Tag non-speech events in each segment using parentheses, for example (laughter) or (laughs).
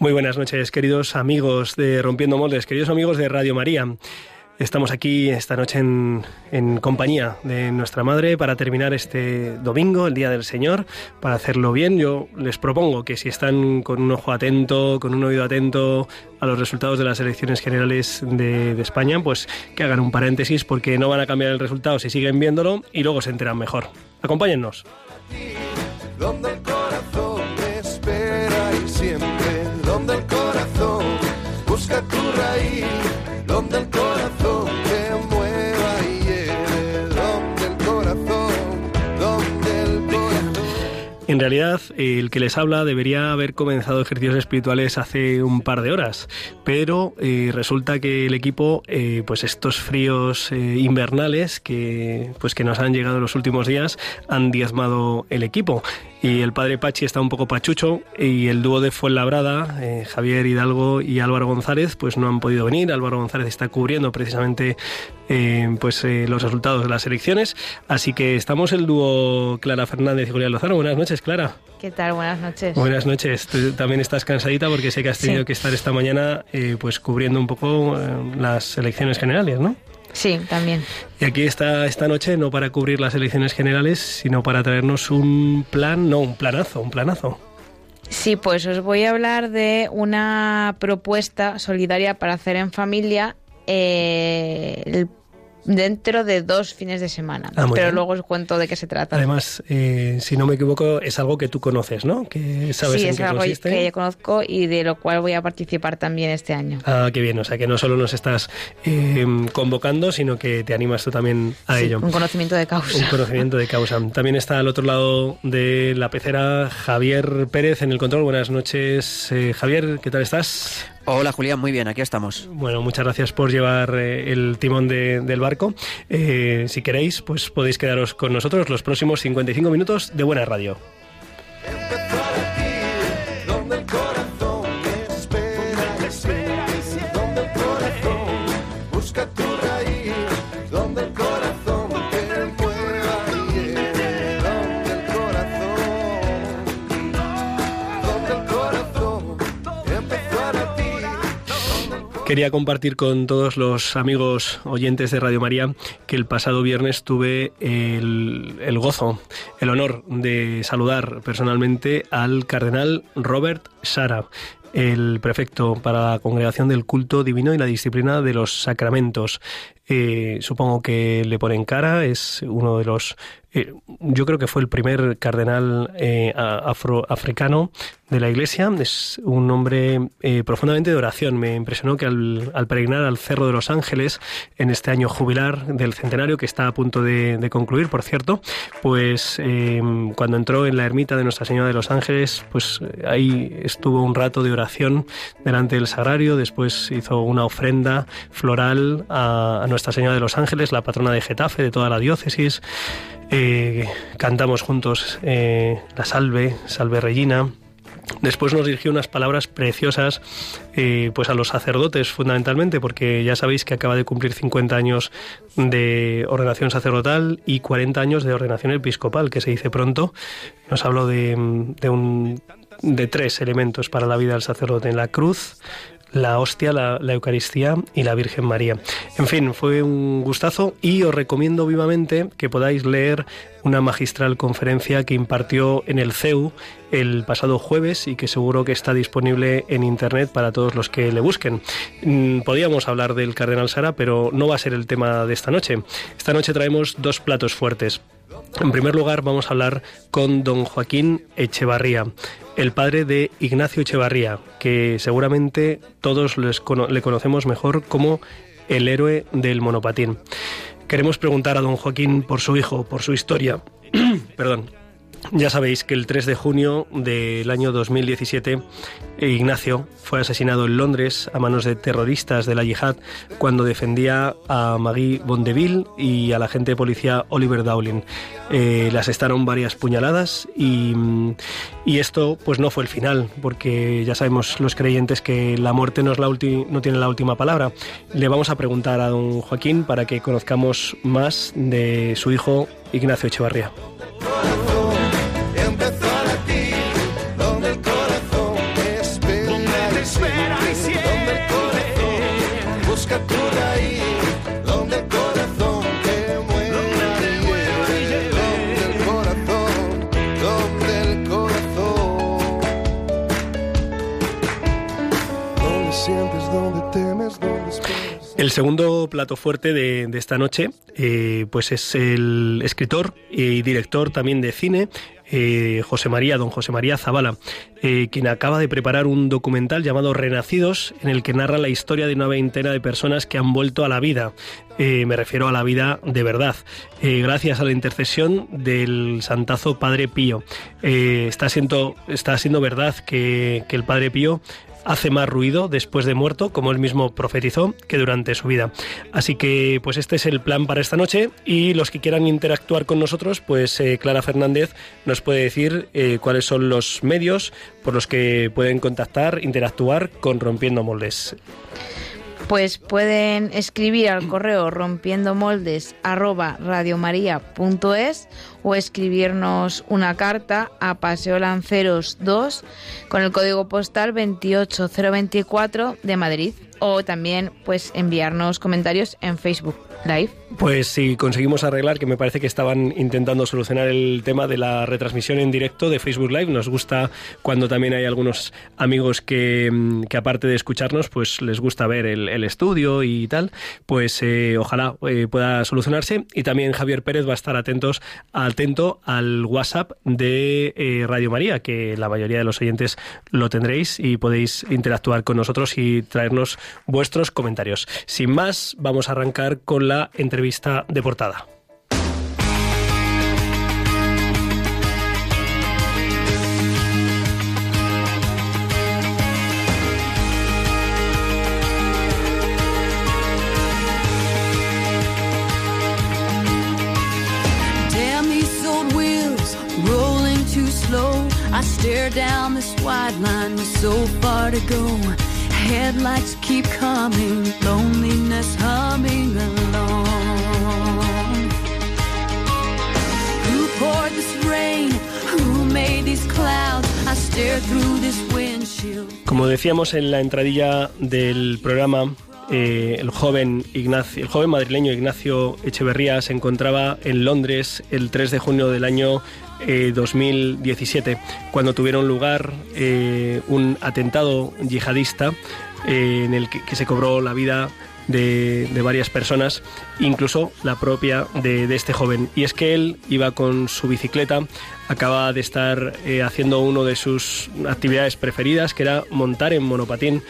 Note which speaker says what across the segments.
Speaker 1: muy buenas noches, queridos amigos de Rompiendo Moldes, queridos amigos de Radio María. Estamos aquí esta noche en, compañía de nuestra madre para terminar este domingo, el Día del Señor, para hacerlo bien. Yo les propongo que si están con un ojo atento, con un oído atento a los resultados de las elecciones generales de, de España, pues que hagan un paréntesis porque no van a cambiar el resultado si siguen viéndolo y luego se enteran mejor. Acompáñennos.
Speaker 2: Busca tu raíz, donde el corazón te mueva y lleve, donde el corazón, donde el corazón.
Speaker 1: En realidad, el que les habla debería haber comenzado ejercicios espirituales hace un par de horas, pero eh, resulta que el equipo, eh, pues estos fríos eh, invernales que, pues que nos han llegado en los últimos días, han diezmado el equipo y el padre Pachi está un poco pachucho y el dúo de Fuenlabrada, eh, Javier Hidalgo y Álvaro González, pues no han podido venir. Álvaro González está cubriendo precisamente eh, pues eh, los resultados de las elecciones, así que estamos el dúo Clara Fernández y Julián Lozano. Buenas noches, Clara.
Speaker 3: ¿Qué tal? Buenas noches.
Speaker 1: Buenas noches. Tú también estás cansadita porque sé que has tenido que estar esta mañana pues cubriendo un poco las elecciones generales, ¿no?
Speaker 3: Sí, también.
Speaker 1: Y aquí está esta noche no para cubrir las elecciones generales, sino para traernos un plan, no, un planazo, un planazo.
Speaker 3: Sí, pues os voy a hablar de una propuesta solidaria para hacer en familia eh, el dentro de dos fines de semana. Ah, pero luego os cuento de qué se trata.
Speaker 1: Además, eh, si no me equivoco, es algo que tú conoces, ¿no? Que sabes
Speaker 3: sí, es algo que yo conozco y de lo cual voy a participar también este año.
Speaker 1: Ah, qué bien. O sea, que no solo nos estás eh, convocando, sino que te animas tú también a ello.
Speaker 3: Un conocimiento de causa.
Speaker 1: Un conocimiento de causa. También está al otro lado de la pecera Javier Pérez en el control. Buenas noches, eh, Javier. ¿Qué tal estás?
Speaker 4: Hola Julián, muy bien, aquí estamos.
Speaker 1: Bueno, muchas gracias por llevar eh, el timón del barco. Eh, si queréis, pues podéis quedaros con nosotros los próximos 55 minutos de Buena Radio. Quería compartir con todos los amigos oyentes de Radio María que el pasado viernes tuve el, gozo, el honor de saludar personalmente al cardenal Robert Sara, el prefecto para la Congregación del Culto Divino y la Disciplina de los Sacramentos. Eh, supongo que le ponen cara, es uno de los eh, yo creo que fue el primer cardenal eh, afroafricano de la Iglesia. Es un hombre eh, profundamente de oración. Me impresionó que al, al, peregrinar al Cerro de los Ángeles en este año jubilar del centenario que está a punto de, concluir, por cierto, pues cuando entró en la ermita de Nuestra Señora de los Ángeles, pues ahí estuvo un rato de oración delante del sagrario. Después hizo una ofrenda floral a, a Nuestra Señora de los Ángeles, la patrona de Getafe, de toda la diócesis. Eh, cantamos juntos eh, la salve, salve Regina. Después nos dirigió unas palabras preciosas eh, pues a los sacerdotes fundamentalmente, porque ya sabéis que acaba de cumplir 50 años de ordenación sacerdotal y 40 años de ordenación episcopal, que se dice pronto. Nos habló de, de, un, de tres elementos para la vida del sacerdote, la cruz, la hostia, la, Eucaristía y la Virgen María. En fin, fue un gustazo y os recomiendo vivamente que podáis leer una magistral conferencia que impartió en el CEU el pasado jueves y que seguro que está disponible en internet para todos los que le busquen. Mm, podíamos hablar del Cardenal Sara, pero no va a ser el tema de esta noche. Esta noche traemos dos platos fuertes. En primer lugar, vamos a hablar con don Joaquín Echevarría, el padre de Ignacio Echevarría, que seguramente todos le conocemos mejor como el héroe del monopatín. Queremos preguntar a don Joaquín por su hijo, por su historia, (clears throat) perdón, Ya sabéis que el 3 de junio del año 2017 Ignacio fue asesinado en Londres a manos de terroristas de la yihad cuando defendía a Maggie Bondeville y a la agente de policía Oliver Dowling. Eh, le asestaron varias puñaladas y, y, esto pues no fue el final porque ya sabemos los creyentes que la muerte no, es la no tiene la última palabra. Le vamos a preguntar a don Joaquín para que conozcamos más de su hijo Ignacio Echevarría. El segundo plato fuerte de, esta noche eh, pues es el escritor y director también de cine, eh, José María, don José María Zavala, eh, quien acaba de preparar un documental llamado Renacidos, en el que narra la historia de una veintena de personas que han vuelto a la vida. me refiero a la vida de verdad, gracias a la intercesión del santazo Padre Pío. está, siendo, está siendo verdad que, que el Padre Pío hace más ruido después de muerto, como él mismo profetizó, que durante su vida. Así que pues este es el plan para esta noche y los que quieran interactuar con nosotros, pues eh, Clara Fernández nos puede decir eh, cuáles son los medios por los que pueden contactar, interactuar con Rompiendo Moldes.
Speaker 3: Pues pueden escribir al correo rompiendo moldes o escribirnos una carta a Paseo Lanceros 2 con el código postal 28024 de Madrid. O también pues enviarnos comentarios en Facebook
Speaker 1: Pues si conseguimos arreglar, que me parece que estaban intentando solucionar el tema de la retransmisión en directo de Facebook Live. Nos gusta cuando también hay algunos amigos que, mm, aparte de escucharnos, pues les gusta ver el, estudio y tal. Pues eh, ojalá eh, pueda solucionarse. Y también Javier Pérez va a estar atentos, atento al WhatsApp de eh, Radio María, que la mayoría de los oyentes lo tendréis y podéis interactuar con nosotros y traernos vuestros comentarios. Sin más, vamos a arrancar con la entrevista vista de portada. I stare down this wide line with so far to go. Headlights keep coming, loneliness humming along. Who poured this rain? Who made these clouds? I stare through this windshield. Como decíamos en la entradilla del programa, eh, el joven Ignacio, el joven madrileño Ignacio Echeverría se encontraba en Londres el 3 de junio del año 2017, eh, cuando tuvieron lugar eh, un atentado yihadista eh, en el que, se cobró la vida de, varias personas, incluso la propia de, este joven. Y es que él iba con su bicicleta, acaba de estar haciendo una de sus actividades preferidas, que era montar en monopatín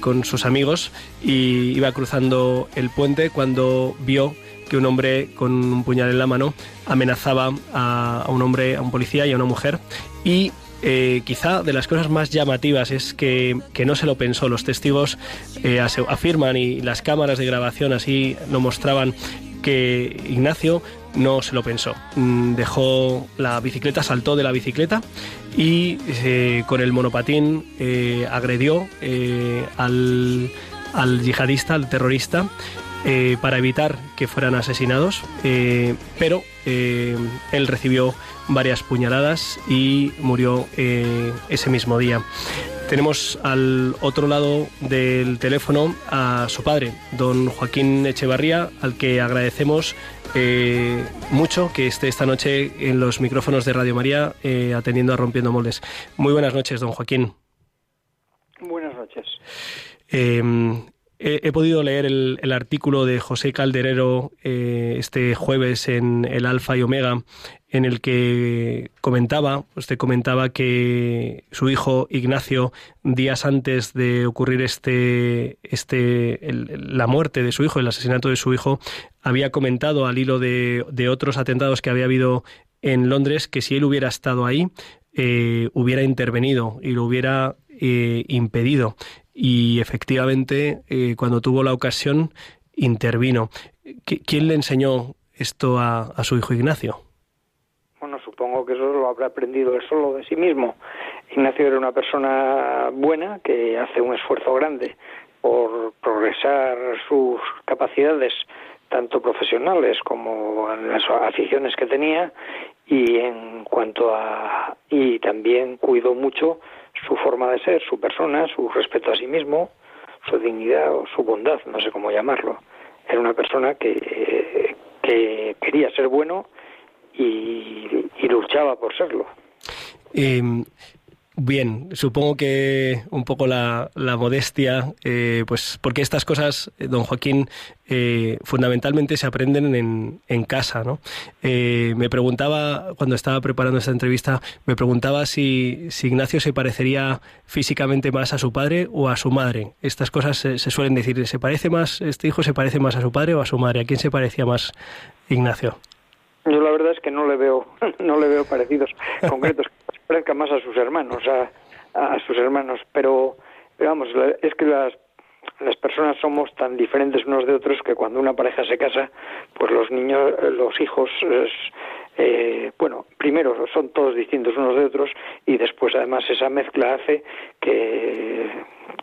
Speaker 1: con sus amigos, y iba cruzando el puente cuando vio que un hombre con un puñal en la mano amenazaba a, un hombre, a un policía y a una mujer. Y eh, quizá de las cosas más llamativas es que, no se lo pensó. Los testigos eh, afirman y las cámaras de grabación así lo mostraban que Ignacio no se lo pensó. Mm, dejó la bicicleta, saltó de la bicicleta y eh, con el monopatín agredió al, al yihadista, al terrorista, eh, para evitar que fueran asesinados, eh, pero eh, él recibió varias puñaladas y murió ese mismo día. Tenemos al otro lado del teléfono a su padre, don Joaquín Echevarría, al que agradecemos mucho que esté esta noche en los micrófonos de Radio María atendiendo a Rompiendo Moldes. Muy buenas noches, don Joaquín.
Speaker 5: Buenas noches.
Speaker 1: He, podido leer el, artículo de José Calderero eh, este jueves en el Alfa y Omega, en el que comentaba, usted comentaba que su hijo Ignacio, días antes de ocurrir este, este, la muerte de su hijo, el asesinato de su hijo, había comentado al hilo de, de otros atentados que había habido en Londres que si él hubiera estado ahí, eh, hubiera intervenido y lo hubiera eh, impedido. Y efectivamente, eh, cuando tuvo la ocasión, intervino. ¿Quién le enseñó esto a, su hijo Ignacio?
Speaker 5: Bueno, supongo que eso lo habrá aprendido él solo de sí mismo. Ignacio era una persona buena que hace un esfuerzo grande por progresar sus capacidades tanto profesionales como en las aficiones que tenía y en cuanto a y también cuidó mucho su forma de ser, su persona, su respeto a sí mismo, su dignidad o su bondad, no sé cómo llamarlo. Era una persona que, que quería ser bueno y, y luchaba por serlo.
Speaker 1: Em, Bien, supongo que un poco la, modestia, eh, pues porque estas cosas, eh, don Joaquín, eh, fundamentalmente se aprenden en, en casa, ¿no? me preguntaba, cuando estaba preparando esta entrevista, me preguntaba si, si, Ignacio se parecería físicamente más a su padre o a su madre. Estas cosas se, se, suelen decir, ¿se parece más, este hijo se parece más a su padre o a su madre? ¿A quién se parecía más Ignacio?
Speaker 5: Yo la verdad es que no le veo, (laughs) no le veo parecidos concretos parezca más a sus hermanos, a, sus hermanos, pero, vamos, es que las, las personas somos tan diferentes unos de otros que cuando una pareja se casa, pues los niños, los hijos, eh, bueno, primero son todos distintos unos de otros y después además esa mezcla hace que,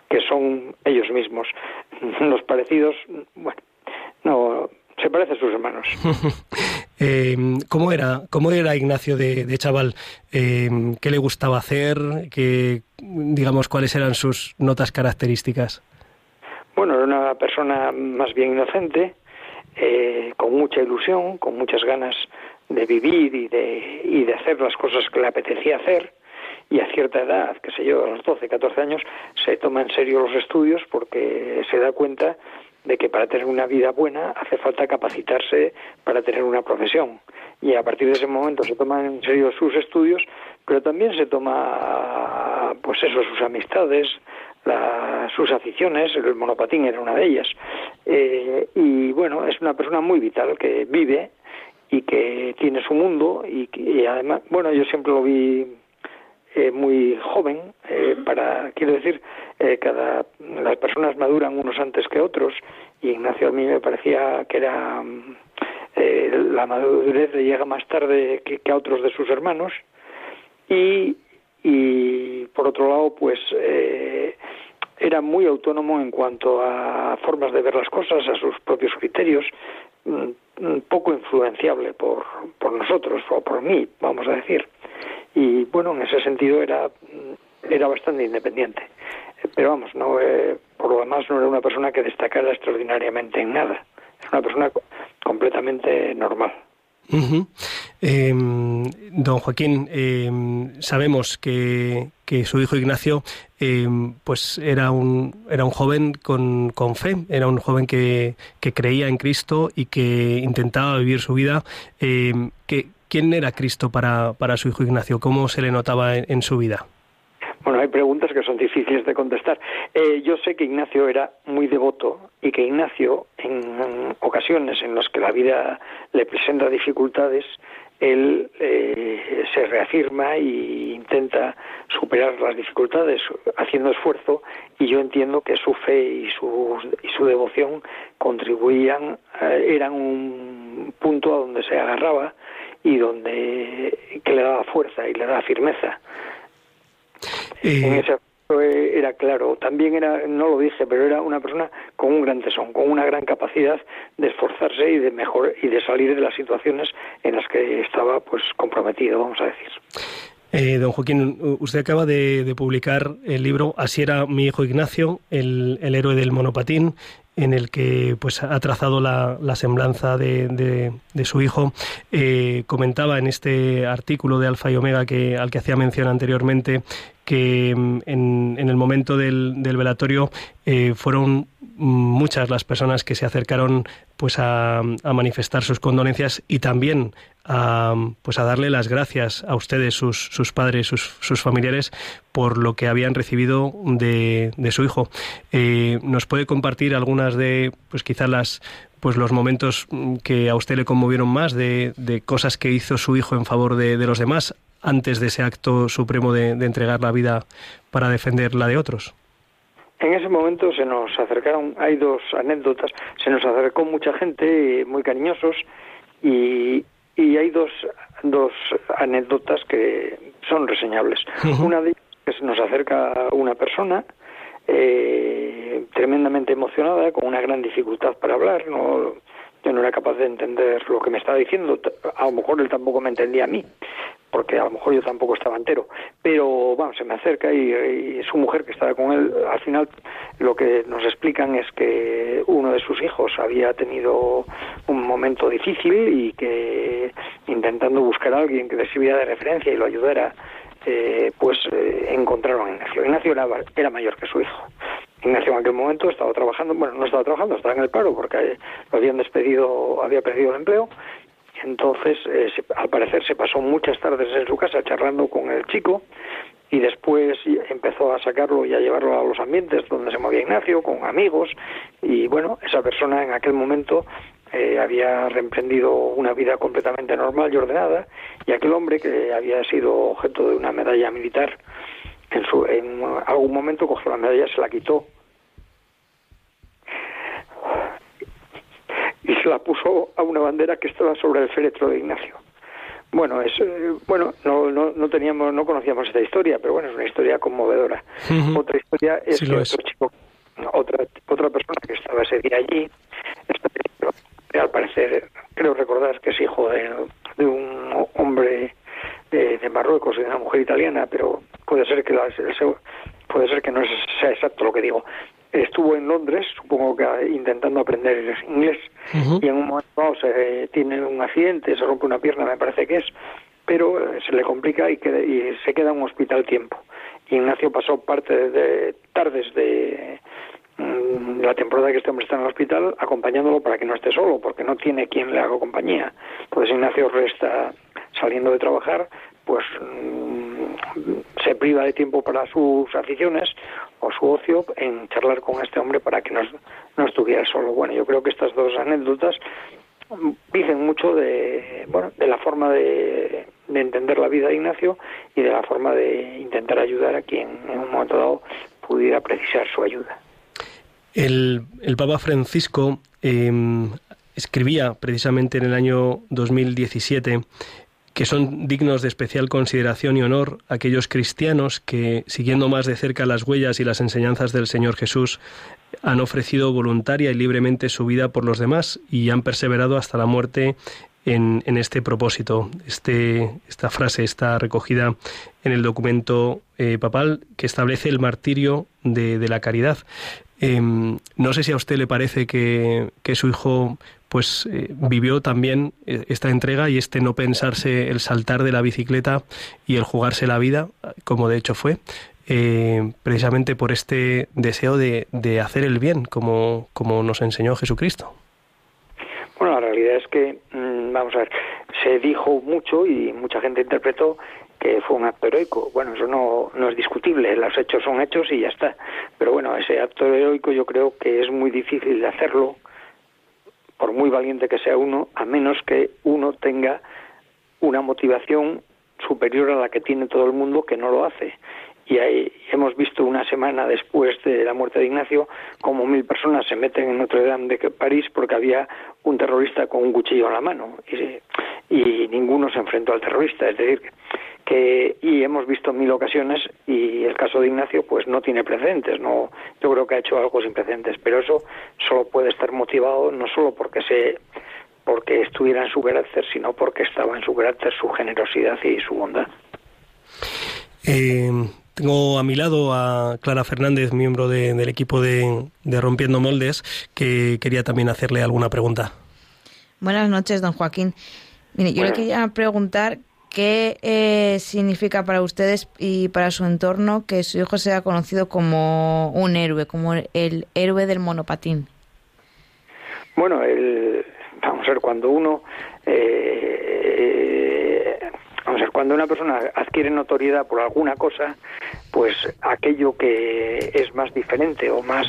Speaker 5: que son ellos mismos. (laughs) Los parecidos, bueno, no, se parece a sus hermanos. (laughs)
Speaker 1: eh, ¿cómo, era, ¿Cómo era Ignacio de, chaval? Eh, ¿Qué le gustaba hacer? ¿Qué, digamos, ¿Cuáles eran sus notas características?
Speaker 5: Bueno, era una persona más bien inocente, eh, con mucha ilusión, con muchas ganas de vivir y de, y de hacer las cosas que le apetecía hacer. Y a cierta edad, que sé yo, a los 12, 14 años, se toma en serio los estudios porque se da cuenta de que para tener una vida buena hace falta capacitarse para tener una profesión. Y a partir de ese momento se toman en serio sus estudios, pero también se toma, pues eso, sus amistades, sus aficiones, el monopatín era una de ellas. Eh, y bueno, es una persona muy vital que vive y que tiene su mundo y, y además, bueno, yo siempre lo vi eh, muy joven, eh, para, quiero decir, eh, cada, las personas maduran unos antes que otros, y Ignacio a mí me parecía que era, la madurez le llega más tarde que, a otros de sus hermanos, y, y por otro lado, pues, era muy autónomo en cuanto a formas de ver las cosas, a sus propios criterios, mm, poco influenciable por, por nosotros o por mí, vamos a decir y bueno, en ese sentido era, era bastante independiente. Pero vamos, no eh, por lo demás no era una persona que destacara extraordinariamente en nada. Era una persona completamente normal.
Speaker 1: Em, don Joaquín, em, sabemos que, que, su hijo Ignacio em, pues era un, era un joven con, con fe, era un joven que, que, creía en Cristo y que intentaba vivir su vida. que, ¿Quién era Cristo para, para su hijo Ignacio? ¿Cómo se le notaba en, su vida?
Speaker 5: Bueno, hay preguntas que son difíciles de contestar. Eh, yo sé que Ignacio era muy devoto y que Ignacio, en ocasiones en las que la vida le presenta dificultades, él eh, se reafirma e intenta superar las dificultades haciendo esfuerzo y yo entiendo que su fe y su, y su devoción contribuían, eh, eran un punto a donde se agarraba y donde que le daba fuerza y le daba firmeza. Eh, en ese era claro, también era, no lo dije, pero era una persona con un gran tesón, con una gran capacidad de esforzarse y de mejor y de salir de las situaciones en las que estaba pues comprometido, vamos a decir.
Speaker 1: Eh, don Joaquín, usted acaba de, publicar el libro Así era mi hijo Ignacio, el, el héroe del monopatín, en el que pues ha trazado la, semblanza de, de, su hijo. Eh, comentaba en este artículo de Alfa y Omega que, al que hacía mención anteriormente que mm, en, en el momento del, del velatorio eh, fueron muchas las personas que se acercaron pues a, a, manifestar sus condolencias y también a, pues a darle las gracias a ustedes, sus, sus padres, sus, sus familiares, por lo que habían recibido de, de su hijo. Eh, ¿Nos puede compartir algunas de, pues quizás las pues los momentos que a usted le conmovieron más de, de cosas que hizo su hijo en favor de, de los demás antes de ese acto supremo de, entregar la vida para defender la de otros?
Speaker 5: En ese momento se nos acercaron, hay dos anécdotas, se nos acercó mucha gente, muy cariñosos, y, y hay dos, dos anécdotas que son reseñables. Una de ellas es que se nos acerca una persona eh, tremendamente emocionada, con una gran dificultad para hablar, no, yo no era capaz de entender lo que me estaba diciendo, a lo mejor él tampoco me entendía a mí, porque a lo mejor yo tampoco estaba entero, pero vamos, se me acerca y, su mujer que estaba con él, al final lo que nos explican es que uno de sus hijos había tenido un momento difícil y que intentando buscar a alguien que le sirviera de referencia y lo ayudara, eh, pues eh, encontraron a Ignacio. Ignacio era, era mayor que su hijo. Ignacio en aquel momento estaba trabajando, bueno, no estaba trabajando, estaba en el paro porque lo habían despedido, había perdido el empleo. Entonces, eh, al parecer, se pasó muchas tardes en su casa charlando con el chico y después empezó a sacarlo y a llevarlo a los ambientes donde se movía Ignacio, con amigos. Y bueno, esa persona en aquel momento eh, había reemprendido una vida completamente normal y ordenada, y aquel hombre que había sido objeto de una medalla militar, en, su, en algún momento cogió la medalla, se la quitó y se la puso a una bandera que estaba sobre el féretro de Ignacio. Bueno, es, eh, bueno, no, no, no, teníamos, no conocíamos esta historia, pero bueno, es una historia conmovedora. Otra historia es que otro chico, otra, otra persona que estaba ese día allí, al parecer, creo recordar que es hijo de, de un hombre de, de, Marruecos y de una mujer italiana, pero puede ser que la, puede ser que no sea exacto lo que digo, estuvo en Londres, supongo que intentando aprender inglés, y en un momento dado se tiene un accidente, se rompe una pierna, me parece que es, pero eh, se le complica y, y se queda en un hospital tiempo. Ignacio pasó parte de tardes de, mm, la temporada que este hombre está en el hospital acompañándolo para que no esté solo, porque no tiene quien le haga compañía. Entonces Ignacio resta saliendo de trabajar, pues mm, se priva de tiempo para sus aficiones o su ocio en charlar con este hombre para que no, no estuviera solo. Bueno, yo creo que estas dos anécdotas dicen mucho de, bueno, de la forma de, de entender la vida de Ignacio y de la forma de intentar ayudar a quien en un momento dado pudiera precisar su ayuda.
Speaker 1: El, el Papa Francisco eh, escribía precisamente en el año 2017 que son dignos de especial consideración y honor aquellos cristianos que, siguiendo más de cerca las huellas y las enseñanzas del Señor Jesús, han ofrecido voluntaria y libremente su vida por los demás y han perseverado hasta la muerte en, este propósito. Este, esta frase está recogida en el documento eh, papal que establece el martirio de, la caridad. Em, no sé si a usted le parece que, que su hijo pues eh, vivió también eh, esta entrega y este no pensarse el saltar de la bicicleta y el jugarse la vida, como de hecho fue, eh, precisamente por este deseo de, de, hacer el bien, como, como nos enseñó Jesucristo.
Speaker 5: Bueno, la realidad es que, mm, vamos a ver, se dijo mucho y mucha gente interpretó que fue un acto heroico. Bueno, eso no, no es discutible, los hechos son hechos y ya está. Pero bueno, ese acto heroico yo creo que es muy difícil de hacerlo por muy valiente que sea uno, a menos que uno tenga una motivación superior a la que tiene todo el mundo que no lo hace. Y ahí hemos visto una semana después de la muerte de Ignacio como mil personas se meten en Notre Dame de París porque había un terrorista con un cuchillo en la mano y, y ninguno se enfrentó al terrorista. Es decir, que y hemos visto en mil ocasiones y el caso de Ignacio pues no tiene precedentes no yo creo que ha hecho algo sin precedentes pero eso solo puede estar motivado no solo porque se porque estuviera en su carácter sino porque estaba en su carácter su generosidad y su bondad.
Speaker 1: Eh, tengo a mi lado a Clara Fernández miembro del equipo de, de Rompiendo Moldes que quería también hacerle alguna pregunta.
Speaker 3: Buenas noches don Joaquín. Mire, yo le quería preguntar ¿Qué eh, significa para ustedes y para su entorno que su hijo sea conocido como un héroe, como el héroe del monopatín?
Speaker 5: Bueno, el, vamos a ver, cuando uno eh, vamos a ver, cuando una persona adquiere notoriedad por alguna cosa, pues aquello que es más diferente o más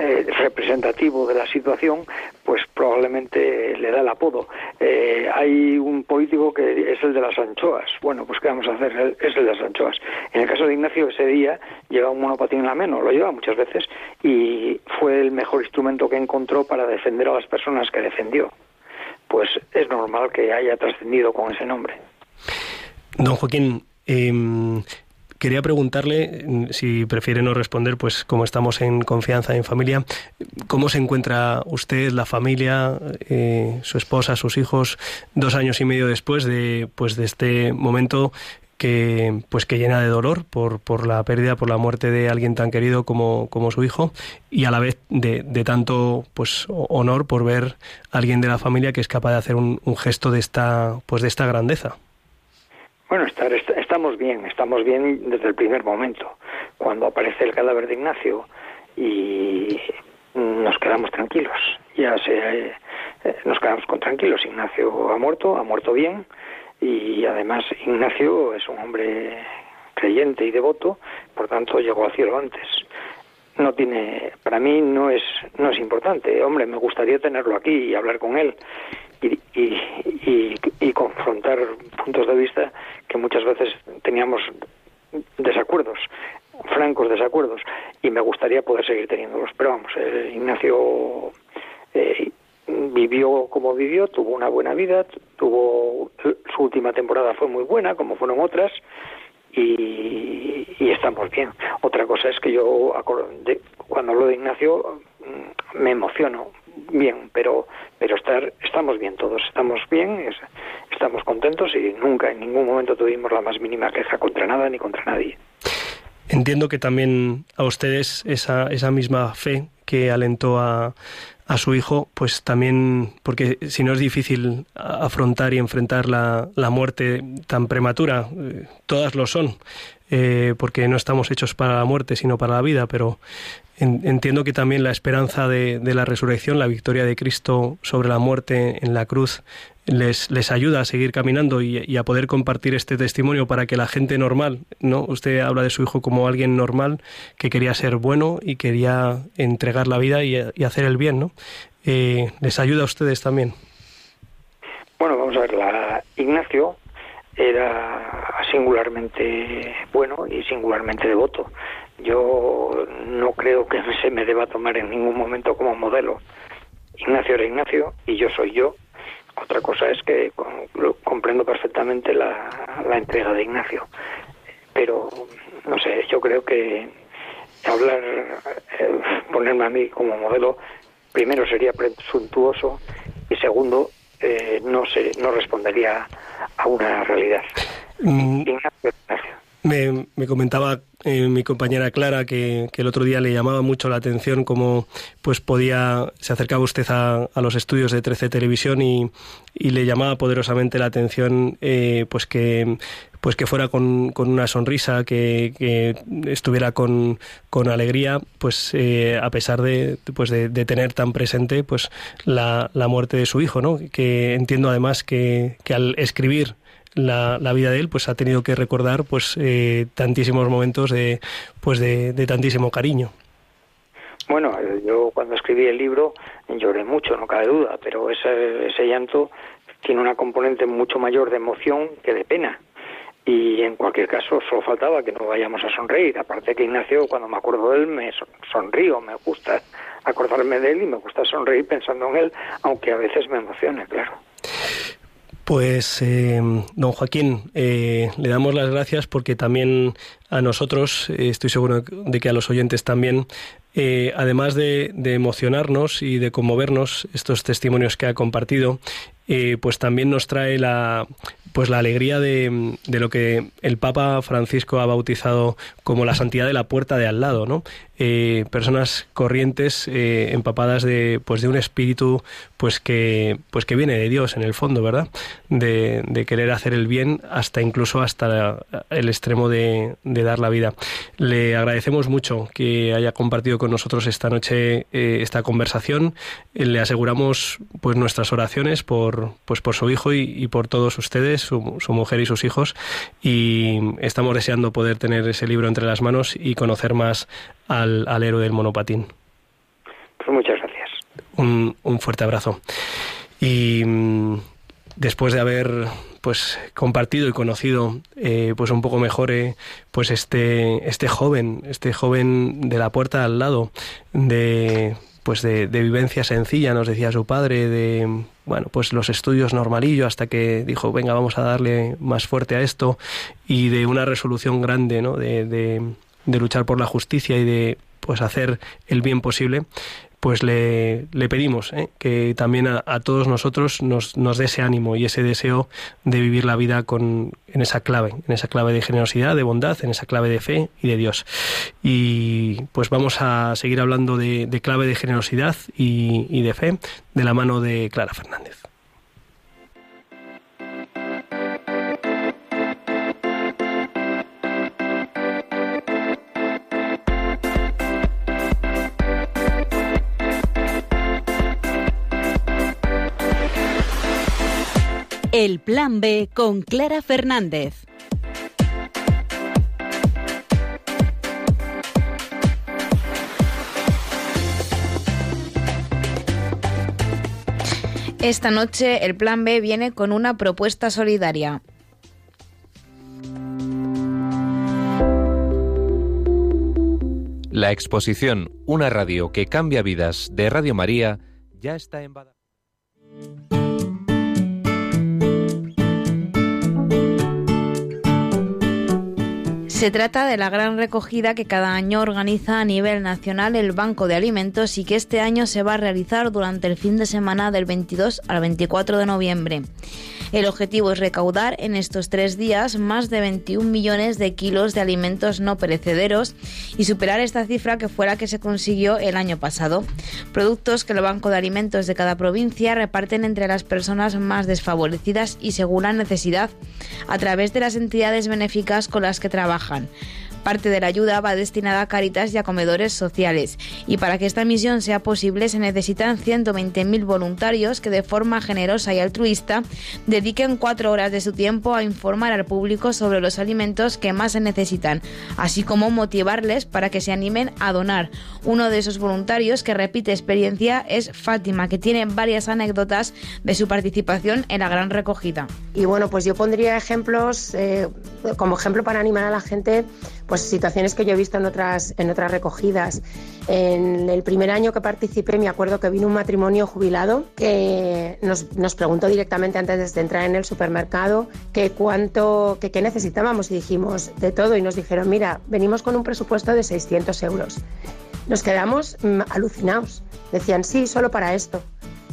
Speaker 5: eh, representativo de la situación, pues probablemente le da el apodo. Eh, hay un político que es el de las anchoas. Bueno, pues ¿qué vamos a hacer? Es el de las anchoas. En el caso de Ignacio, ese día lleva un monopatín en la mano, lo lleva muchas veces, y fue el mejor instrumento que encontró para defender a las personas que defendió. Pues es normal que haya trascendido con ese nombre.
Speaker 1: Don Joaquín, eh, Quería preguntarle, mm, si prefiere no responder, pues como estamos en confianza, en familia, ¿cómo se encuentra usted, la familia, eh, su esposa, sus hijos, dos años y medio después de, pues, de este momento que, pues, que llena de dolor por, por la pérdida, por la muerte de alguien tan querido como, como su hijo y a la vez de, de tanto pues, honor por ver a alguien de la familia que es capaz de hacer un, un gesto de esta, pues, de esta grandeza?
Speaker 5: Bueno, estar, estamos bien, estamos bien desde el primer momento. Cuando aparece el cadáver de Ignacio y nos quedamos tranquilos. Ya se, eh, nos quedamos con tranquilos. Ignacio ha muerto, ha muerto bien y además Ignacio es un hombre creyente y devoto, por tanto llegó al cielo antes. No tiene, para mí no es no es importante. Hombre, me gustaría tenerlo aquí y hablar con él y, y, y confrontar puntos de vista que muchas veces teníamos desacuerdos, francos desacuerdos, y me gustaría poder seguir teniéndolos. Pero vamos, Ignacio eh, vivió como vivió, tuvo una buena vida, tuvo su última temporada fue muy buena, como fueron otras, y, y estamos bien. Otra cosa es que yo, cuando hablo de Ignacio, me emociono bien, pero pero estar estamos bien todos, estamos bien, estamos contentos y nunca en ningún momento tuvimos la más mínima queja contra nada ni contra nadie.
Speaker 1: Entiendo que también a ustedes esa, esa misma fe que alentó a, a su hijo, pues también, porque si no es difícil afrontar y enfrentar la, la muerte tan prematura, eh, todas lo son, eh, porque no estamos hechos para la muerte, sino para la vida, pero entiendo que también la esperanza de, la resurrección, la victoria de Cristo sobre la muerte en la cruz, les, les ayuda a seguir caminando y, a poder compartir este testimonio para que la gente normal, ¿no? Usted habla de su hijo como alguien normal que quería ser bueno y quería entregar la vida y, hacer el bien, ¿no? Eh, ¿Les ayuda a ustedes también?
Speaker 5: Bueno, vamos a ver, Ignacio era singularmente bueno y singularmente devoto. Yo no creo que (laughs) se me deba tomar en ningún momento como modelo. Ignacio era Ignacio y yo soy yo. Otra cosa es que comprendo perfectamente la, entrega de Ignacio. Pero, no sé, yo creo que hablar, eh, ponerme a mí como modelo, primero sería presuntuoso y segundo, eh, no, se, no respondería a una realidad.
Speaker 1: Mm. Ignacio, Ignacio. Me, me comentaba eh, mi compañera Clara que, el otro día le llamaba mucho la atención cómo pues podía se acercaba usted a, los estudios de 13 Televisión y, le llamaba poderosamente la atención eh, pues que pues que fuera con, una sonrisa que, estuviera con, con, alegría pues eh, a pesar de pues de, tener tan presente pues la, la muerte de su hijo no que entiendo además que, que al escribir la, la, vida de él, pues ha tenido que recordar pues eh, tantísimos momentos de, pues de, tantísimo cariño.
Speaker 5: Bueno, yo cuando escribí el libro lloré mucho, no cabe duda, pero ese, ese llanto tiene una componente mucho mayor de emoción que de pena. Y en cualquier caso, solo faltaba que no vayamos a sonreír. Aparte que Ignacio, cuando me acuerdo de él, me sonrío, me gusta acordarme de él y me gusta sonreír pensando en él, aunque a veces me emocione, claro.
Speaker 1: Pues, eh, don Joaquín, eh, le damos las gracias porque también a nosotros, eh, estoy seguro de que a los oyentes también, además de, emocionarnos y de conmovernos estos testimonios que ha compartido, eh, pues también nos trae la pues la alegría de, de, lo que el Papa Francisco ha bautizado como la santidad de la puerta de al lado, ¿no? Eh, personas corrientes eh, empapadas de pues de un espíritu pues que pues que viene de Dios en el fondo verdad de, de querer hacer el bien hasta incluso hasta el extremo de, de, dar la vida. Le agradecemos mucho que haya compartido con nosotros esta noche eh, esta conversación. Le aseguramos pues nuestras oraciones por pues por su hijo y, y por todos ustedes su, su mujer y sus hijos y estamos deseando poder tener ese libro entre las manos y conocer más al, al héroe del monopatín.
Speaker 5: Pues muchas gracias.
Speaker 1: Un, un fuerte abrazo. Y mm, después de haber pues compartido y conocido eh, pues un poco mejor eh, pues este este joven este joven de la puerta al lado de pues de, de, vivencia sencilla nos decía su padre de bueno pues los estudios normalillo hasta que dijo venga vamos a darle más fuerte a esto y de una resolución grande no de, de de luchar por la justicia y de pues hacer el bien posible, pues le, le pedimos ¿eh? que también a, a, todos nosotros nos, nos dé ese ánimo y ese deseo de vivir la vida con, en esa clave, en esa clave de generosidad, de bondad, en esa clave de fe y de Dios. Y pues vamos a seguir hablando de, de clave de generosidad y, y de fe de la mano de Clara Fernández.
Speaker 6: El Plan B con Clara Fernández.
Speaker 3: Esta noche el Plan B viene con una propuesta solidaria.
Speaker 7: La exposición Una radio que cambia vidas de Radio María ya está en Badajoz.
Speaker 3: Se trata de la gran recogida que cada año organiza a nivel nacional el Banco de Alimentos y que este año se va a realizar durante el fin de semana del 22 al 24 de noviembre. El objetivo es recaudar en estos tres días más de 21 millones de kilos de alimentos no perecederos y superar esta cifra que fue la que se consiguió el año pasado. Productos que el Banco de Alimentos de cada provincia reparten entre las personas más desfavorecidas y según la necesidad, a través de las entidades benéficas con las que trabajan. Parte de la ayuda va destinada a Caritas y a comedores sociales. Y para que esta misión sea posible se necesitan 120.000 voluntarios que de forma generosa y altruista dediquen cuatro horas de su tiempo a informar al público sobre los alimentos que más se necesitan, así como motivarles para que se animen a donar. Uno de esos voluntarios que repite experiencia es Fátima, que tiene varias anécdotas de su participación en la gran recogida.
Speaker 8: Y bueno, pues yo pondría ejemplos, eh, como ejemplo para animar a la gente, pues situaciones que yo he visto en otras, en otras recogidas. En el primer año que participé me acuerdo que vino un matrimonio jubilado que nos, nos preguntó directamente antes de entrar en el supermercado que cuánto, que qué necesitábamos y dijimos de todo y nos dijeron, mira, venimos con un presupuesto de 600 euros. Nos quedamos mmm, alucinados. Decían, sí, solo para esto.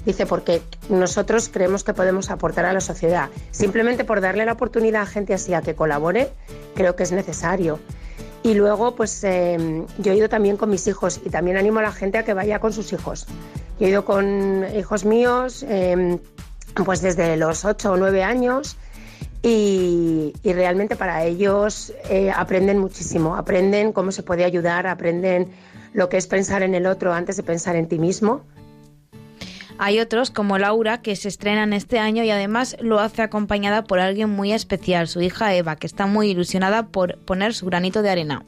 Speaker 8: Dice, porque nosotros creemos que podemos aportar a la sociedad. Simplemente por darle la oportunidad a gente así a que colabore, creo que es necesario. Y luego, pues eh, yo he ido también con mis hijos y también animo a la gente a que vaya con sus hijos. Yo he ido con hijos míos, eh, pues desde los 8 o 9 años. Y, y realmente para ellos eh, aprenden muchísimo, aprenden cómo se puede ayudar, aprenden lo que es pensar en el otro antes de pensar en ti mismo.
Speaker 3: Hay otros, como Laura, que se estrenan este año y además lo hace acompañada por alguien muy especial, su hija Eva, que está muy ilusionada por poner su granito de arena.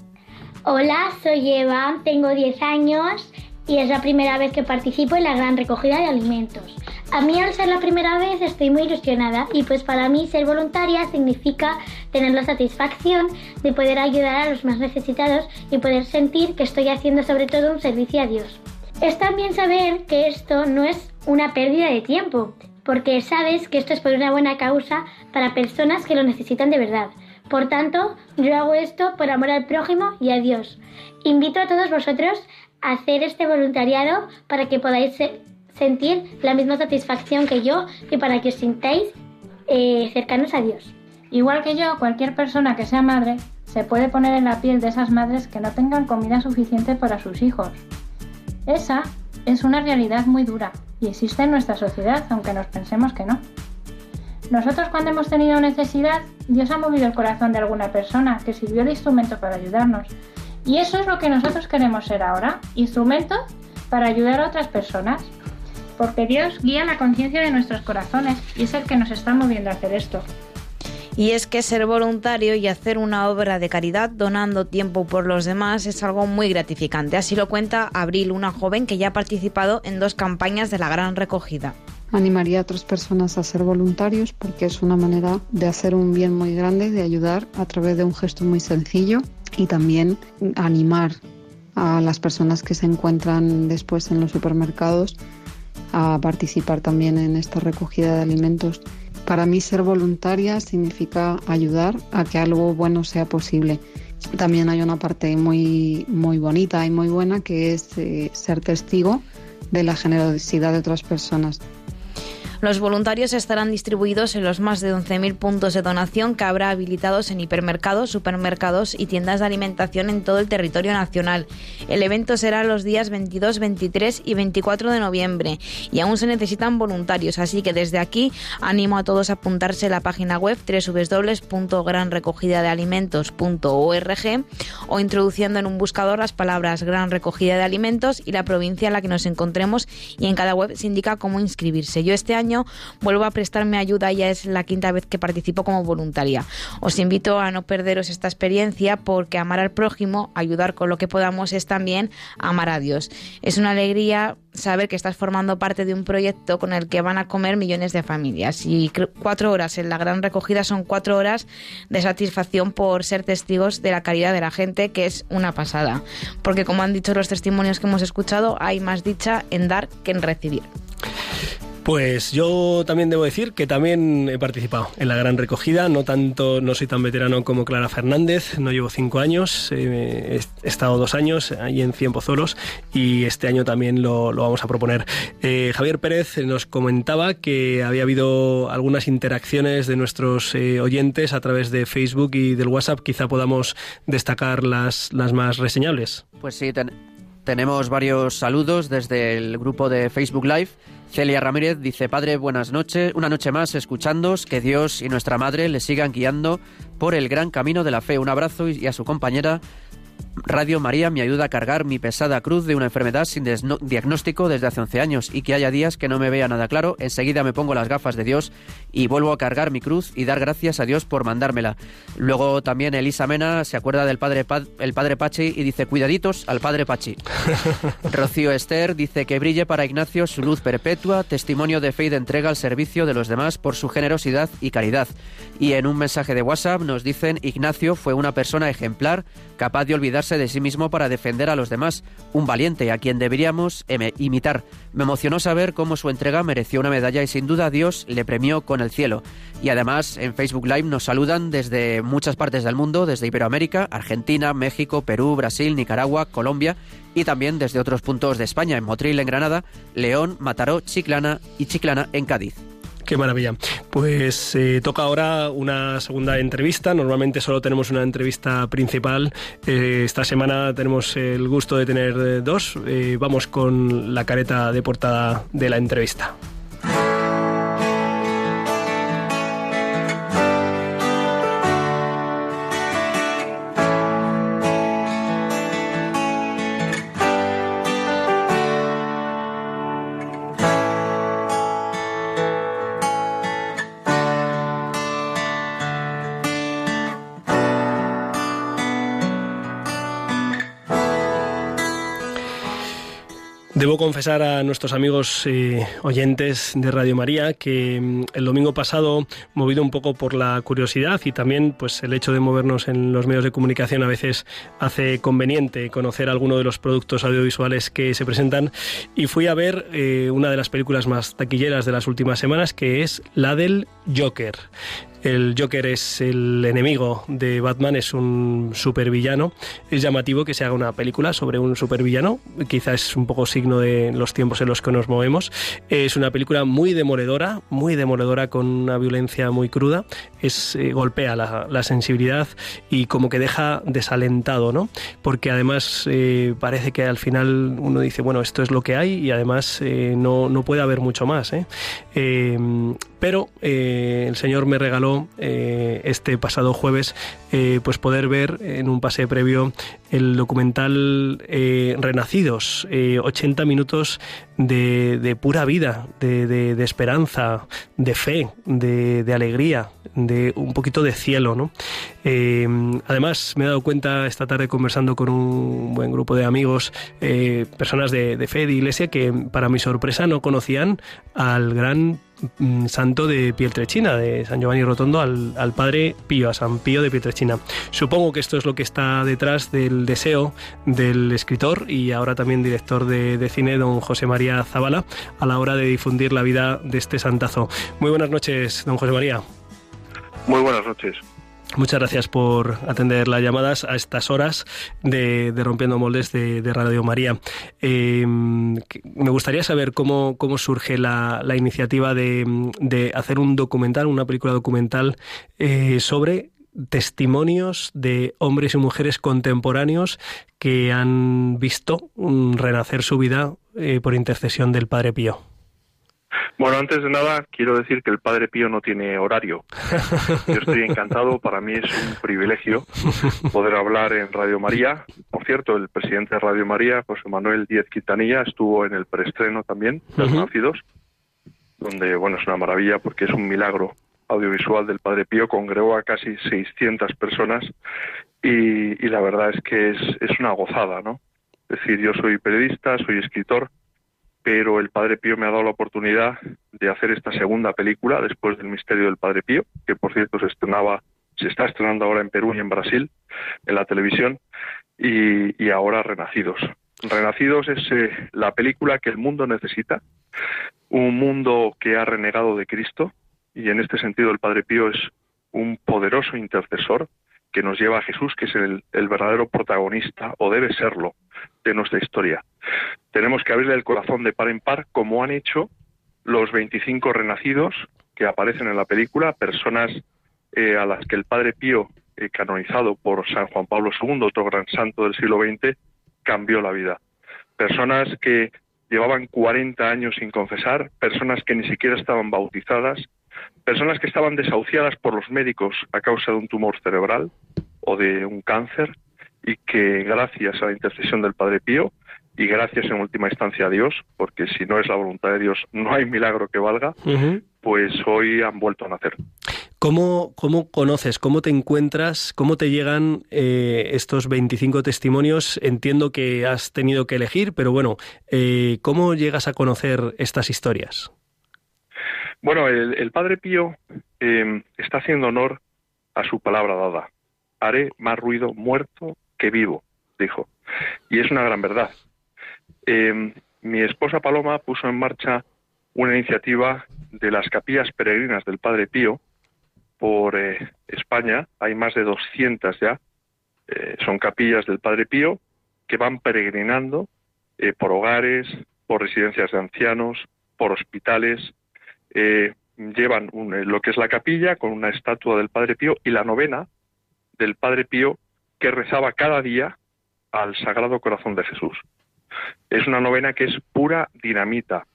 Speaker 9: Hola, soy Eva, tengo 10 años y es la primera vez que participo en la gran recogida de alimentos. A mí al ser la primera vez estoy muy ilusionada y pues para mí ser voluntaria significa tener la satisfacción de poder ayudar a los más necesitados y poder sentir que estoy haciendo sobre todo un servicio a Dios. Es también saber que esto no es una pérdida de tiempo, porque sabes que esto es por una buena causa para personas que lo necesitan de verdad. Por tanto, yo hago esto por amor al prójimo y a Dios. Invito a todos vosotros a hacer este voluntariado para que podáis sentir la misma satisfacción que yo y para que os sintáis eh, cercanos a Dios.
Speaker 10: Igual que yo, cualquier persona que sea madre se puede poner en la piel de esas madres que no tengan comida suficiente para sus hijos. Esa es una realidad muy dura y existe en nuestra sociedad, aunque nos pensemos que no. Nosotros cuando hemos tenido necesidad, Dios ha movido el corazón de alguna persona que sirvió de instrumento para ayudarnos. Y eso es lo que nosotros queremos ser ahora, instrumento para ayudar a otras personas. Porque Dios guía la conciencia de nuestros corazones y es el que nos está moviendo a hacer esto.
Speaker 3: Y es que ser voluntario y hacer una obra de caridad donando tiempo por los demás es algo muy gratificante. Así lo cuenta Abril, una joven que ya ha participado en dos campañas de la gran recogida.
Speaker 11: Animaría a otras personas a ser voluntarios porque es una manera de hacer un bien muy grande, de ayudar a través de un gesto muy sencillo y también animar a las personas que se encuentran después en los supermercados a participar también en esta recogida de alimentos para mí ser voluntaria significa ayudar a que algo bueno sea posible. También hay una parte muy, muy bonita y muy buena que es eh, ser testigo de la generosidad de otras personas.
Speaker 3: Los voluntarios estarán distribuidos en los más de 11.000 puntos de donación que habrá habilitados en hipermercados, supermercados y tiendas de alimentación en todo el territorio nacional. El evento será los días 22, 23 y 24 de noviembre y aún se necesitan voluntarios, así que desde aquí animo a todos a apuntarse a la página web www.granrecogidadealimentos.org o introduciendo en un buscador las palabras Gran Recogida de Alimentos y la provincia en la que nos encontremos y en cada web se indica cómo inscribirse. Yo este año vuelvo a prestarme ayuda, ya es la quinta vez que participo como voluntaria. Os invito a no perderos esta experiencia porque amar al prójimo, ayudar con lo que podamos es también amar a Dios. Es una alegría saber que estás formando parte de un proyecto con el que van a comer millones de familias. Y cuatro horas en la gran recogida son cuatro horas de satisfacción por ser testigos de la caridad de la gente, que es una pasada. Porque como han dicho los testimonios que hemos escuchado, hay más dicha en dar que en recibir.
Speaker 1: Pues yo también debo decir que también he participado en la gran recogida, no tanto, no soy tan veterano como Clara Fernández, no llevo cinco años, eh, he estado dos años ahí en Cien Pozolos y este año también lo, vamos a proponer. Eh, Javier Pérez nos comentaba que había habido algunas interacciones de nuestros eh, oyentes a través de Facebook y del WhatsApp, quizá podamos destacar las, las más reseñables.
Speaker 4: Pues sí, tenemos varios saludos desde el grupo de Facebook Live Celia Ramírez dice, Padre, buenas noches, una noche más escuchándos, que Dios y nuestra Madre le sigan guiando por el gran camino de la fe. Un abrazo y a su compañera Radio María me ayuda a cargar mi pesada cruz de una enfermedad sin diagnóstico desde hace 11 años y que haya días que no me vea nada claro, enseguida me pongo las gafas de Dios y vuelvo a cargar mi cruz y dar gracias a Dios por mandármela. Luego también Elisa Mena se acuerda del padre, el padre Pachi y dice cuidaditos al padre Pachi. (laughs) Rocío Esther dice que brille para Ignacio su luz perpetua, testimonio de fe y de entrega al servicio de los demás por su generosidad y caridad. Y en un mensaje de WhatsApp nos dicen Ignacio fue una persona ejemplar, capaz de olvidarse de sí mismo para defender a los demás, un valiente a quien deberíamos imitar. Me emocionó saber cómo su entrega mereció una medalla y sin duda Dios le premió con el cielo. Y además en Facebook Live nos saludan desde muchas partes del mundo, desde Iberoamérica, Argentina, México, Perú, Brasil, Nicaragua, Colombia y también desde otros puntos de España, en Motril en Granada, León, Mataró, Chiclana y Chiclana en Cádiz.
Speaker 1: Qué maravilla. Pues eh, toca ahora una segunda entrevista. Normalmente solo tenemos una entrevista principal. Eh, esta semana tenemos el gusto de tener eh, dos. vamos con la careta de portada de la entrevista. Confesar a nuestros amigos oyentes de Radio María que mm, el domingo pasado, movido un poco por la curiosidad y también pues el hecho de movernos en los medios de comunicación a veces hace conveniente conocer alguno de los productos audiovisuales que se presentan y fui a ver eh, una de las películas más taquilleras de las últimas semanas que es la del Joker. El Joker es el enemigo de Batman, es un supervillano. Es llamativo que se haga una película sobre un supervillano, quizás es un poco signo de los tiempos en los que nos movemos. Es una película muy demoledora, muy demoledora con una violencia muy cruda. Es eh, golpea la, sensibilidad y como que deja desalentado, ¿no? Porque además eh, parece que al final uno dice, bueno, esto es lo que hay y además eh, no, no, puede haber mucho más. pero el Señor me regaló este pasado jueves pues poder ver en un pase previo el documental Renacidos, 80 minutos de, pura vida, de, esperanza, de fe, de, alegría, de un poquito de cielo. ¿no? Eh, además, me he dado cuenta esta tarde conversando con un buen grupo de amigos, eh, personas de, fe, de iglesia, que para mi sorpresa no conocían al gran santo de Pietrechina, de San Giovanni Rotondo, al, al, padre Pío, a San Pío de Pietrechina. Supongo que esto es lo que está detrás del deseo del escritor y ahora también director de, de cine, don José María Zavala a la hora de difundir la vida de este santazo. Muy buenas noches, don José María.
Speaker 12: Muy buenas noches.
Speaker 1: Muchas gracias por atender las llamadas a estas horas de, Rompiendo Moldes de, Radio María. Em, me gustaría saber cómo, surge la, iniciativa de, hacer un documental, una película documental eh, sobre testimonios de hombres y mujeres contemporáneos que han visto renacer su vida eh, por intercesión del Padre Pío.
Speaker 12: Bueno, antes de nada, quiero decir que el Padre Pío no tiene horario. Yo estoy encantado, para mí es un privilegio poder hablar en Radio María. Por cierto, el presidente de Radio María, José Manuel Díez Quintanilla, estuvo en el preestreno también, de Los donde, bueno, es una maravilla porque es un milagro audiovisual del Padre Pío, congregó a casi 600 personas y, la verdad es que es, es una gozada, ¿no? Es decir, yo soy periodista, soy escritor, pero el Padre Pío me ha dado la oportunidad de hacer esta segunda película después del Misterio del Padre Pío, que por cierto se estrenaba, se está estrenando ahora en Perú y en Brasil, en la televisión, y, ahora Renacidos. Renacidos es eh, la película que el mundo necesita, un mundo que ha renegado de Cristo, y en este sentido el Padre Pío es un poderoso intercesor que nos lleva a Jesús, que es el, verdadero protagonista, o debe serlo, de nuestra historia. Tenemos que abrirle el corazón de par en par, como han hecho los 25 renacidos que aparecen en la película, personas eh, a las que el Padre Pío, eh, canonizado por San Juan Pablo II, otro gran santo del siglo XX, cambió la vida. Personas que llevaban 40 años sin confesar, personas que ni siquiera estaban bautizadas, personas que estaban desahuciadas por los médicos a causa de un tumor cerebral o de un cáncer y que gracias a la intercesión del Padre Pío y gracias en última instancia a Dios, porque si no es la voluntad de Dios no hay milagro que valga, pues hoy han vuelto a nacer.
Speaker 1: ¿Cómo, ¿Cómo, conoces, cómo te encuentras, cómo te llegan eh, estos 25 testimonios? Entiendo que has tenido que elegir, pero bueno, eh, ¿cómo llegas a conocer estas historias?
Speaker 12: Bueno, el, Padre Pío em, está haciendo honor a su palabra dada. Haré más ruido muerto que vivo, dijo. Y es una gran verdad. Em, mi esposa Paloma puso en marcha una iniciativa de las capillas peregrinas del Padre Pío por eh, España. Hay más de 200 ya. Eh, son capillas del Padre Pío que van peregrinando eh, por hogares, por residencias de ancianos, por hospitales, llevan lo que es la capilla con una estatua del Padre Pío y la novena del Padre Pío que rezaba cada día al Sagrado Corazón de Jesús. Es una novena que es pura dinamita.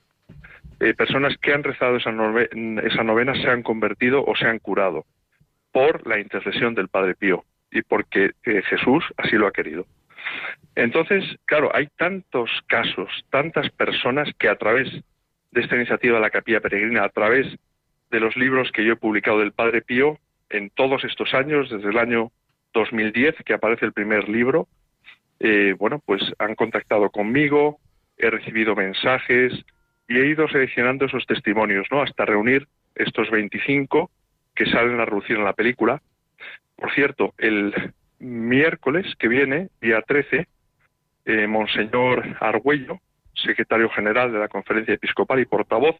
Speaker 12: Eh, personas que han rezado esa, esa novena se han convertido o se han curado por la intercesión del Padre Pío y porque Jesús así lo ha querido. Entonces, claro, hay tantos casos, tantas personas que a través de esta iniciativa de la Capilla Peregrina a través de los libros que yo he publicado del Padre Pío en todos estos años, desde el año 2010 que aparece el primer libro. Eh, bueno, pues han contactado conmigo, he recibido mensajes y he ido seleccionando esos testimonios, ¿no? Hasta reunir estos 25 que salen a reducir en la película. Por cierto, el miércoles que viene, día 13, eh, Monseñor Argüello, secretario general de la Conferencia Episcopal y portavoz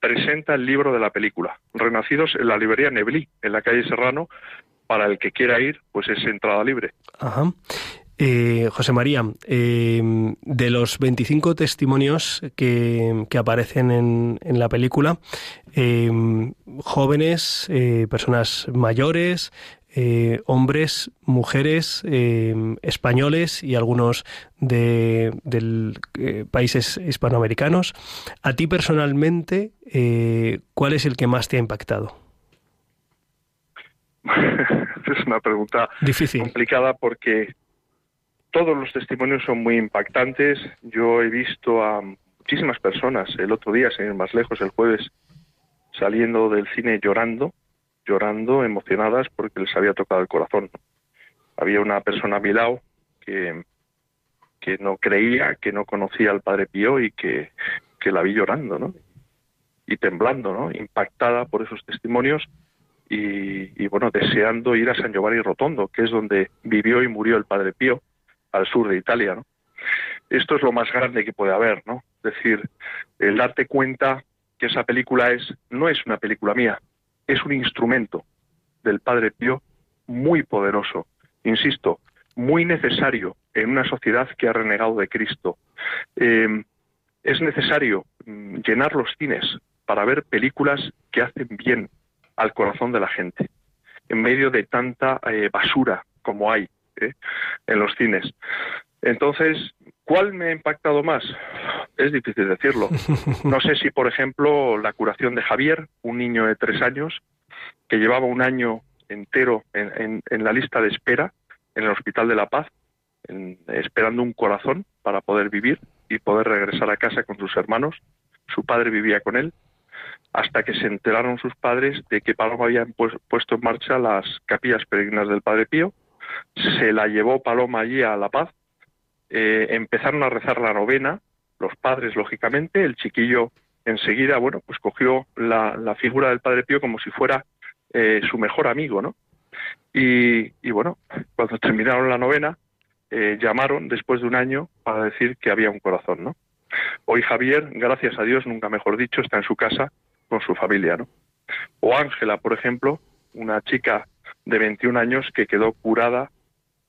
Speaker 12: presenta el libro de la película, Renacidos en la librería Neblí, en la calle Serrano. Para el que quiera ir, pues es entrada libre.
Speaker 1: Ajá. Eh, José María, eh, de los 25 testimonios que, aparecen en, en, la película, eh, jóvenes, personas mayores, hombres, mujeres, españoles y algunos de, países hispanoamericanos. A ti personalmente, ¿cuál es el que más te ha impactado? (laughs)
Speaker 12: es una pregunta
Speaker 1: Difícil.
Speaker 12: complicada porque todos los testimonios son muy impactantes. Yo he visto a muchísimas personas el otro día, sin ir más lejos, el jueves, saliendo del cine llorando, llorando, emocionadas porque les había tocado el corazón. Había una persona a que, que no creía, que no conocía al Padre Pío y que, que la vi llorando, ¿no? Y temblando, ¿no? Impactada por esos testimonios y, y, bueno, deseando ir a San Giovanni Rotondo, que es donde vivió y murió el Padre Pío al sur de Italia. ¿no? Esto es lo más grande que puede haber, ¿no? Es decir, el darte cuenta que esa película es no es una película mía, es un instrumento del Padre Pío muy poderoso, insisto, muy necesario en una sociedad que ha renegado de Cristo. Em, es necesario mm, llenar los cines para ver películas que hacen bien al corazón de la gente, en medio de tanta eh, basura como hay en los cines. Entonces, ¿cuál me ha impactado más? Es difícil decirlo. No sé si, por ejemplo, la curación de Javier, un niño de tres años, que llevaba un año entero en, la lista de espera en el Hospital de la Paz, esperando un corazón para poder vivir y poder regresar a casa con sus hermanos. Su padre vivía con él, hasta que se enteraron sus padres de que Paloma había puesto en marcha las capillas peregrinas del Padre Pío se la llevó Paloma allí a La Paz, eh, empezaron a rezar la novena, los padres lógicamente, el chiquillo enseguida, bueno, pues cogió la, figura del Padre Pío como si fuera eh, su mejor amigo, ¿no? Y, bueno, cuando terminaron la novena, eh, llamaron después de un año para decir que había un corazón, ¿no? Hoy Javier, gracias a Dios, nunca mejor dicho, está en su casa con su familia, ¿no? O Ángela, por ejemplo, una chica de 21 años que quedó curada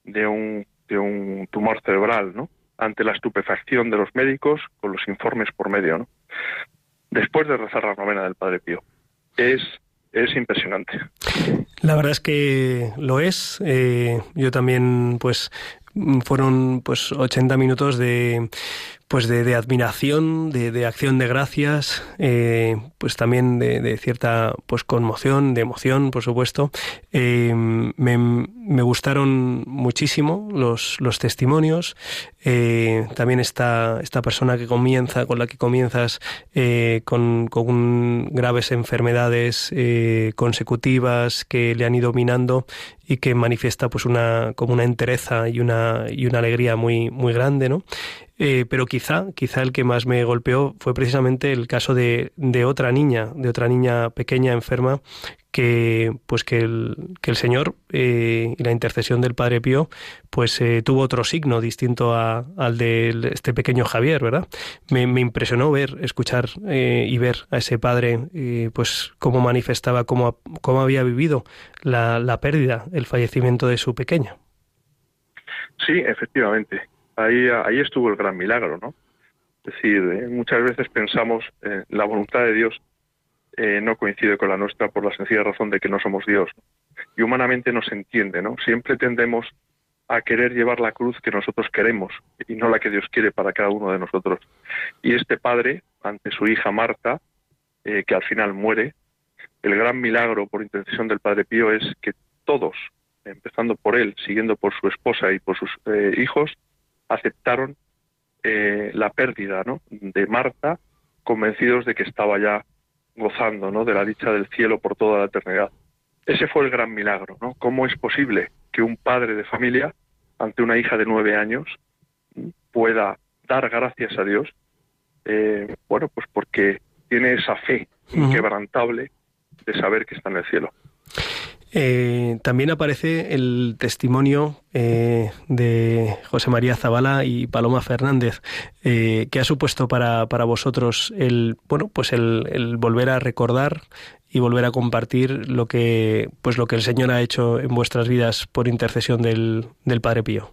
Speaker 12: de un, de un tumor cerebral, ¿no? Ante la estupefacción de los médicos con los informes por medio, ¿no? Después de rezar la novena del Padre Pío. Es, es impresionante.
Speaker 1: La verdad es que lo es. Eh, yo también, pues, fueron pues 80 minutos de pues de, admiración, de, acción de gracias, eh, pues también de, cierta pues conmoción, de emoción, por supuesto. Eh, me, gustaron muchísimo los, los testimonios. Eh, también esta, esta persona que comienza, con la que comienzas con, con, graves enfermedades consecutivas que le han ido minando y que manifiesta pues una como una entereza y una y una alegría muy muy grande, ¿no? Eh, pero quizá, quizá el que más me golpeó fue precisamente el caso de, de otra niña, de otra niña pequeña enferma que pues que el, que el Señor eh, y la intercesión del Padre Pío pues eh, tuvo otro signo distinto a, al de este pequeño Javier, ¿verdad? Me, impresionó ver, escuchar y ver a ese padre pues cómo manifestaba, cómo, cómo había vivido la, la pérdida, el fallecimiento de su pequeña.
Speaker 12: Sí, efectivamente ahí, ahí estuvo el gran milagro, ¿no? Es decir, eh, muchas veces pensamos eh, la voluntad de Dios eh, no coincide con la nuestra por la sencilla razón de que no somos Dios. Y humanamente no se entiende, ¿no? Siempre tendemos a querer llevar la cruz que nosotros queremos y no la que Dios quiere para cada uno de nosotros. Y este padre, ante su hija Marta, que al final muere, el gran milagro por intercesión del Padre Pío es que todos, empezando por él, siguiendo por su esposa y por sus hijos, aceptaron eh, la pérdida ¿no? de Marta, convencidos de que estaba ya gozando ¿no? de la dicha del cielo por toda la eternidad. Ese fue el gran milagro, ¿no? ¿Cómo es posible que un padre de familia, ante una hija de nueve años, pueda dar gracias a Dios? Eh, bueno, pues porque tiene esa fe inquebrantable de saber que está en el cielo.
Speaker 1: Eh, también aparece el testimonio eh, de José María Zavala y Paloma Fernández, eh, que ha supuesto para, para, vosotros el bueno pues el, el, volver a recordar y volver a compartir lo que pues lo que el Señor ha hecho en vuestras vidas por intercesión del, del Padre Pío.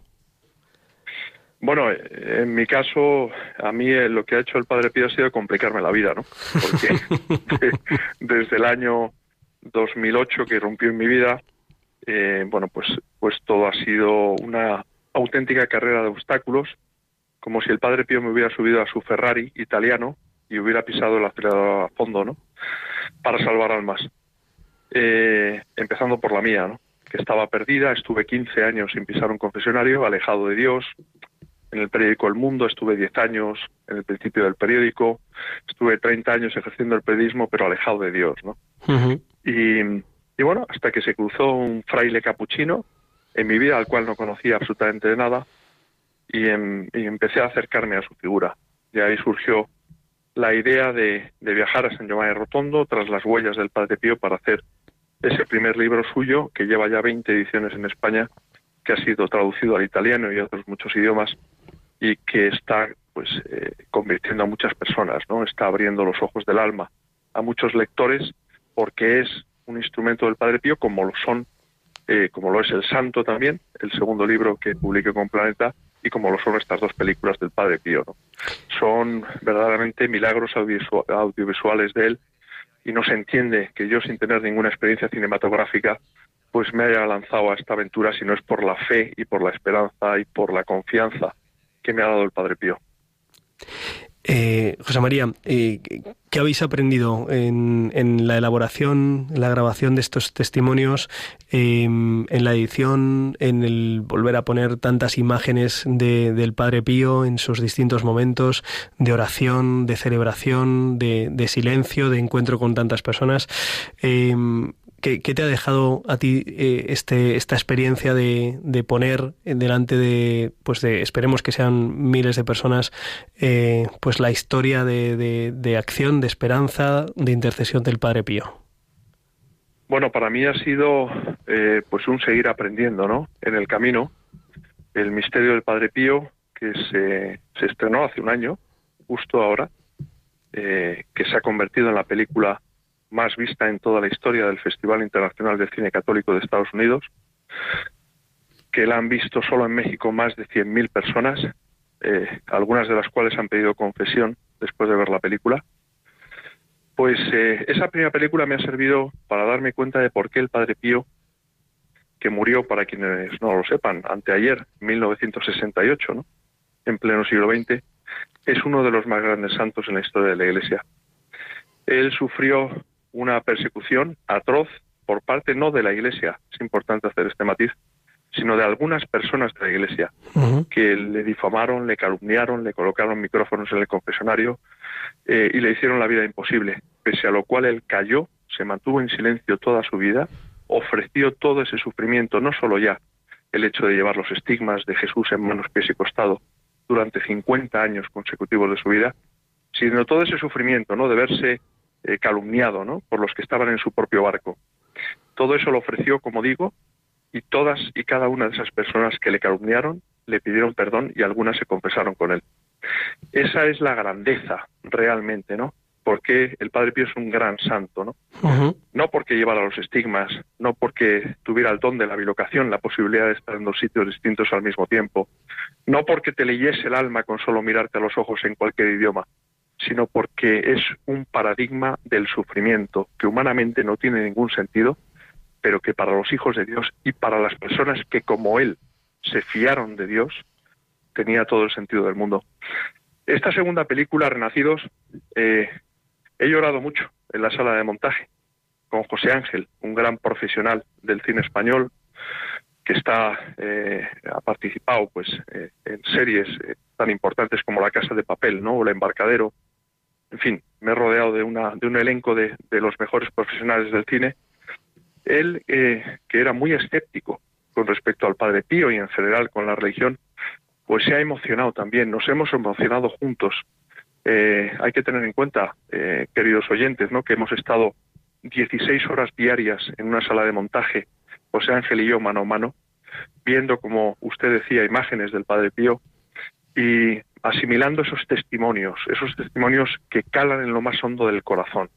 Speaker 12: Bueno, en mi caso, a mí lo que ha hecho el Padre Pío ha sido complicarme la vida, ¿no? Porque (laughs) (laughs) desde el año 2008 que rompió en mi vida, eh, bueno, pues, pues todo ha sido una auténtica carrera de obstáculos, como si el Padre Pío me hubiera subido a su Ferrari italiano y hubiera pisado el acelerador a fondo, ¿no? Para salvar almas. Eh, empezando por la mía, ¿no? Que estaba perdida, estuve 15 años sin pisar un confesionario, alejado de Dios. En el periódico El Mundo estuve 10 años, en el principio del periódico. Estuve 30 años ejerciendo el periodismo, pero alejado de Dios, ¿no? Y, bueno, hasta que se cruzó un fraile capuchino en mi vida, al cual no conocía absolutamente de nada, y, empecé a acercarme a su figura. Y ahí surgió la idea de, viajar a San Giovanni Rotondo tras las huellas del Padre Pío para hacer ese primer libro suyo, que lleva ya 20 ediciones en España, que ha sido traducido al italiano y a otros muchos idiomas, y que está pues eh, convirtiendo a muchas personas, ¿no? Está abriendo los ojos del alma a muchos lectores porque es un instrumento del Padre Pío, como lo son, eh, como lo es El Santo también, el segundo libro que publiqué con Planeta, y como lo son estas dos películas del Padre Pío. Son verdaderamente milagros audiovisuales de él, y no se entiende que yo, sin tener ninguna experiencia cinematográfica, pues me haya lanzado a esta aventura si no es por la fe y por la esperanza y por la confianza que me ha dado el Padre Pío.
Speaker 1: Eh, José María, eh, ¿qué habéis aprendido en, la elaboración, en la grabación de estos testimonios, em, en la edición, en el volver a poner tantas imágenes del Padre Pío en sus distintos momentos de oración, de celebración, de, de silencio, de encuentro con tantas personas? ¿Qué, te ha dejado a ti eh, este, esta experiencia de, poner delante de, pues de, esperemos que sean miles de personas, eh, pues la historia de, acción, de esperanza, de intercesión del Padre Pío?
Speaker 12: Bueno, para mí ha sido eh, pues un seguir aprendiendo, ¿no? En el camino, el misterio del Padre Pío, que se, se estrenó hace un año, justo ahora, que se ha convertido en la película más vista en toda la historia del Festival Internacional de Cine Católico de Estados Unidos, que la han visto solo en México más de 100.000 personas, eh, algunas de las cuales han pedido confesión después de ver la película. Pues eh, esa primera película me ha servido para darme cuenta de por qué el Padre Pío, que murió, para quienes no lo sepan, anteayer, 1968, ¿no? en pleno siglo XX, es uno de los más grandes santos en la historia de la Iglesia. Él sufrió una persecución atroz por parte no de la Iglesia, es importante hacer este matiz, sino de algunas personas de la Iglesia que le difamaron, le calumniaron, le colocaron micrófonos en el confesionario eh, y le hicieron la vida imposible, pese a lo cual él cayó, se mantuvo en silencio toda su vida, ofreció todo ese sufrimiento, no solo ya el hecho de llevar los estigmas de Jesús en manos, pies y costado durante 50 años consecutivos de su vida, sino todo ese sufrimiento, ¿no? De verse eh, calumniado ¿no? por los que estaban en su propio barco. Todo eso lo ofreció, como digo, y todas y cada una de esas personas que le calumniaron le pidieron perdón y algunas se confesaron con él. Esa es la grandeza realmente, ¿no? Porque el Padre Pío es un gran santo, ¿no? No porque llevara los estigmas, no porque tuviera el don de la bilocación, la posibilidad de estar en dos sitios distintos al mismo tiempo, no porque te leyese el alma con solo mirarte a los ojos en cualquier idioma, sino porque es un paradigma del sufrimiento que humanamente no tiene ningún sentido, pero que para los hijos de Dios y para las personas que como él se fiaron de Dios, tenía todo el sentido del mundo. Esta segunda película, Renacidos, eh, he llorado mucho en la sala de montaje con José Ángel, un gran profesional del cine español que está eh, ha participado pues eh, en series tan importantes como La Casa de Papel, ¿no? o El Embarcadero, en fin, me he rodeado de, una, de un elenco de, los mejores profesionales del cine. Él, eh, que era muy escéptico con respecto al Padre Pío y en general con la religión, pues se ha emocionado también, nos hemos emocionado juntos. Eh, hay que tener en cuenta, eh, queridos oyentes, ¿no? que hemos estado 16 horas diarias en una sala de montaje, José Ángel y yo mano a mano, viendo, como usted decía, imágenes del Padre Pío y asimilando esos testimonios, esos testimonios que calan en lo más hondo del corazón.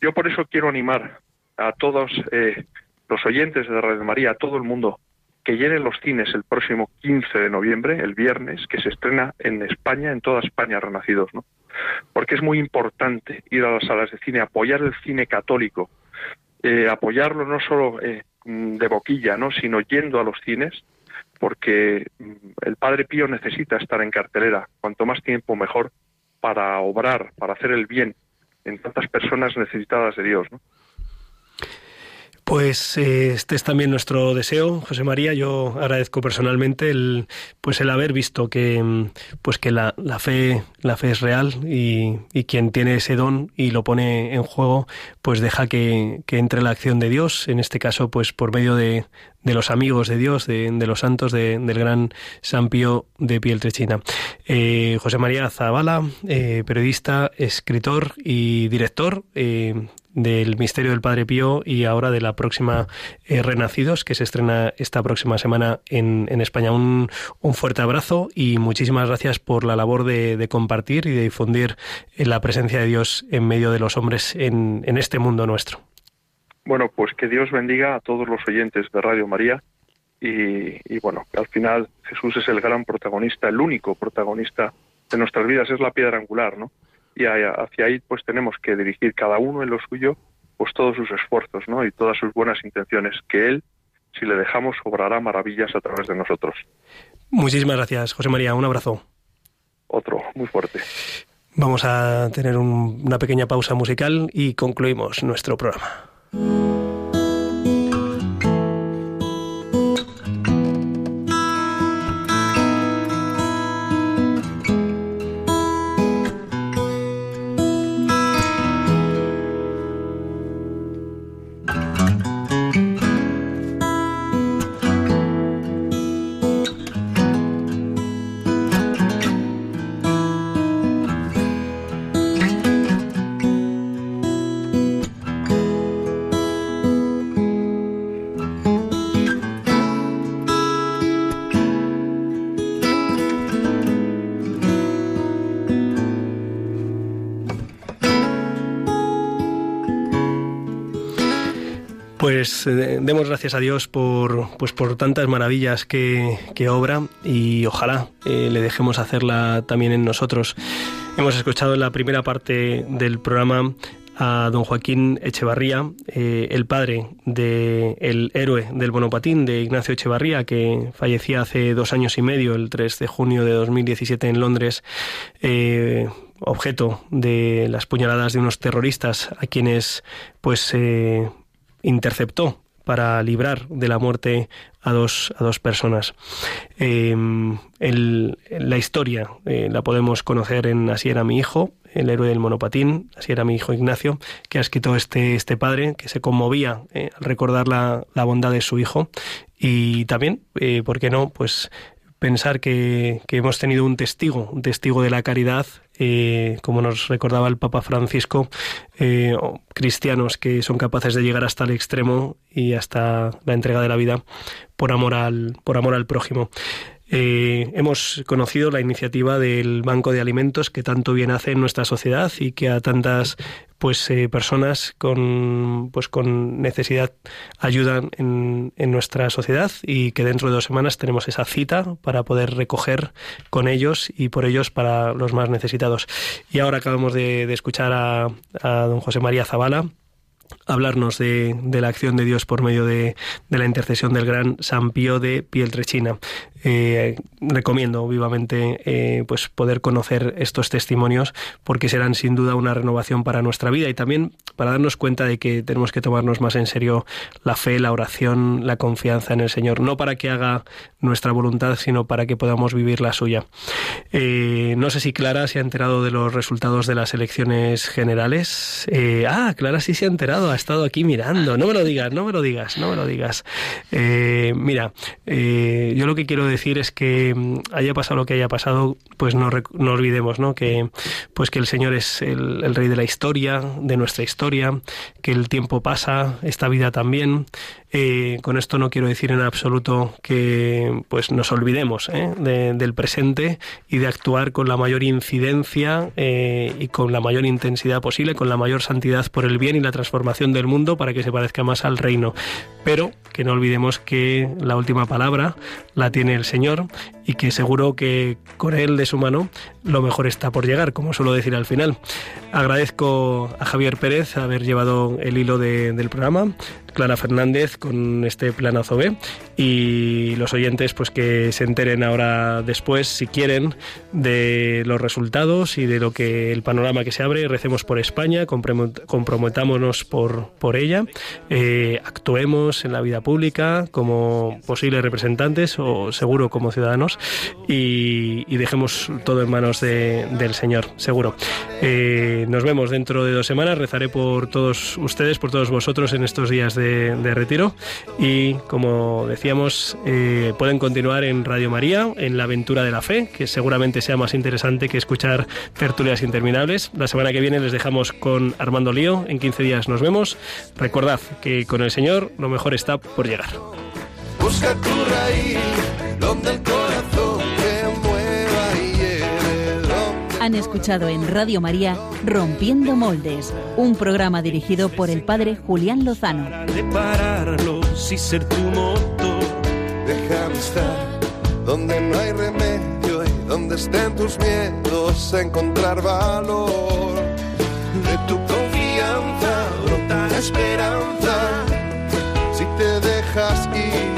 Speaker 12: Yo por eso quiero animar a todos eh, los oyentes de Radio María, a todo el mundo, que llenen los cines el próximo 15 de noviembre, el viernes, que se estrena en España, en toda España, Renacidos, ¿no? Porque es muy importante ir a las salas de cine, apoyar el cine católico, eh, apoyarlo no solo eh, de boquilla, ¿no? Sino yendo a los cines, porque mm, el Padre Pío necesita estar en cartelera, cuanto más tiempo mejor, para obrar, para hacer el bien en tantas personas necesitadas de Dios, ¿no?
Speaker 1: Pues eh, este es también nuestro deseo, José María. Yo agradezco personalmente el, pues el haber visto que, mm, pues que la, la fe, la fe es real y, y, quien tiene ese don y lo pone en juego, pues deja que, que entre la acción de Dios. En este caso, pues por medio de, de los amigos de Dios, de, de los santos de, del gran San Pío de Pieltrechina. Eh, José María Zavala, eh, periodista, escritor y director. Eh, del Misterio del Padre Pío y ahora de la próxima eh, Renacidos, que se estrena esta próxima semana en, en España. Un, un, fuerte abrazo y muchísimas gracias por la labor de, de compartir y de difundir eh, la presencia de Dios en medio de los hombres en, en este mundo nuestro.
Speaker 12: Bueno, pues que Dios bendiga a todos los oyentes de Radio María y, y bueno, al final Jesús es el gran protagonista, el único protagonista de nuestras vidas, es la piedra angular, ¿no? Y hacia ahí pues tenemos que dirigir cada uno en lo suyo pues todos sus esfuerzos ¿no? y todas sus buenas intenciones que él si le dejamos obrará maravillas a través de nosotros.
Speaker 1: Muchísimas gracias José María. Un abrazo.
Speaker 12: Otro muy fuerte.
Speaker 1: Vamos a tener un, una pequeña pausa musical y concluimos nuestro programa demos gracias a Dios por, pues por tantas maravillas que, que obra y ojalá eh, le dejemos hacerla también en nosotros. Hemos escuchado en la primera parte del programa a don Joaquín Echevarría, eh, el padre del el héroe del monopatín de Ignacio Echevarría, que fallecía hace dos años y medio, el 3 de junio de 2017 en Londres, eh, objeto de las puñaladas de unos terroristas a quienes pues eh, interceptó para librar de la muerte a dos, a dos personas. El, la historia eh, la podemos conocer en Así era mi hijo, el héroe del monopatín, así era mi hijo Ignacio, que ha escrito este, este padre, que se conmovía eh, al recordar la, la, bondad de su hijo. Y también, eh, ¿por qué no? Pues pensar que, hemos tenido un testigo, un testigo de la caridad, eh, como nos recordaba el Papa Francisco, eh, cristianos que son capaces de llegar hasta el extremo y hasta la entrega de la vida por amor al, por amor al prójimo. Eh, hemos conocido la iniciativa del Banco de Alimentos que tanto bien hace en nuestra sociedad y que a tantas pues eh, personas con pues con necesidad ayudan en, en, nuestra sociedad y que dentro de dos semanas tenemos esa cita para poder recoger con ellos y por ellos para los más necesitados. Y ahora acabamos de, escuchar a, a don José María Zavala hablarnos de, de, la acción de Dios por medio de, de, la intercesión del gran San Pío de Pieltrechina. Eh, recomiendo vivamente eh, pues poder conocer estos testimonios porque serán sin duda una renovación para nuestra vida y también para darnos cuenta de que tenemos que tomarnos más en serio la fe, la oración, la confianza en el Señor, no para que haga nuestra voluntad, sino para que podamos vivir la suya. Eh, no sé si Clara se ha enterado de los resultados de las elecciones generales. ah, Clara sí se ha enterado ha estado aquí mirando. No me lo digas, no me lo digas, no me lo digas. Mira, yo lo que quiero decir es que mm, haya pasado lo que haya pasado, pues no, no olvidemos, ¿no? Que, pues que el Señor es el, el rey de la historia, de nuestra historia, que el tiempo pasa, esta vida también, con esto no quiero decir en absoluto que pues nos olvidemos ¿eh? del presente y de actuar con la mayor incidencia eh, y con la mayor intensidad posible, con la mayor santidad por el bien y la transformación del mundo para que se parezca más al reino. Pero que no olvidemos que la última palabra la tiene el Señor y que seguro que con él de su mano lo mejor está por llegar, como suelo decir al final. Agradezco a Javier Pérez haber llevado el hilo del programa, Clara Fernández con este planazo B y los oyentes pues que se enteren ahora después si quieren de los resultados y de lo que el panorama que se abre recemos por España comprometámonos por, por ella eh, actuemos en la vida pública como posibles representantes o seguro como ciudadanos y, dejemos todo en manos del Señor seguro. Eh, nos vemos dentro de dos semanas. Rezaré por todos ustedes por todos vosotros en estos días de de, retiro. Y como decíamos eh, pueden continuar en Radio María en la aventura de la fe que seguramente sea más interesante que escuchar tertulias interminables. La semana que viene les dejamos con Armando Lío. En 15 días nos vemos. Recordad que con el Señor lo mejor está por llegar.
Speaker 2: Busca tu raíz donde el
Speaker 6: Han escuchado en Radio María Rompiendo Moldes, un programa dirigido por el padre Julián Lozano.
Speaker 2: y ser tu motor. Dejar estar donde no hay remedio y donde estén tus miedos, encontrar valor. De tu confianza brota la esperanza si te dejas ir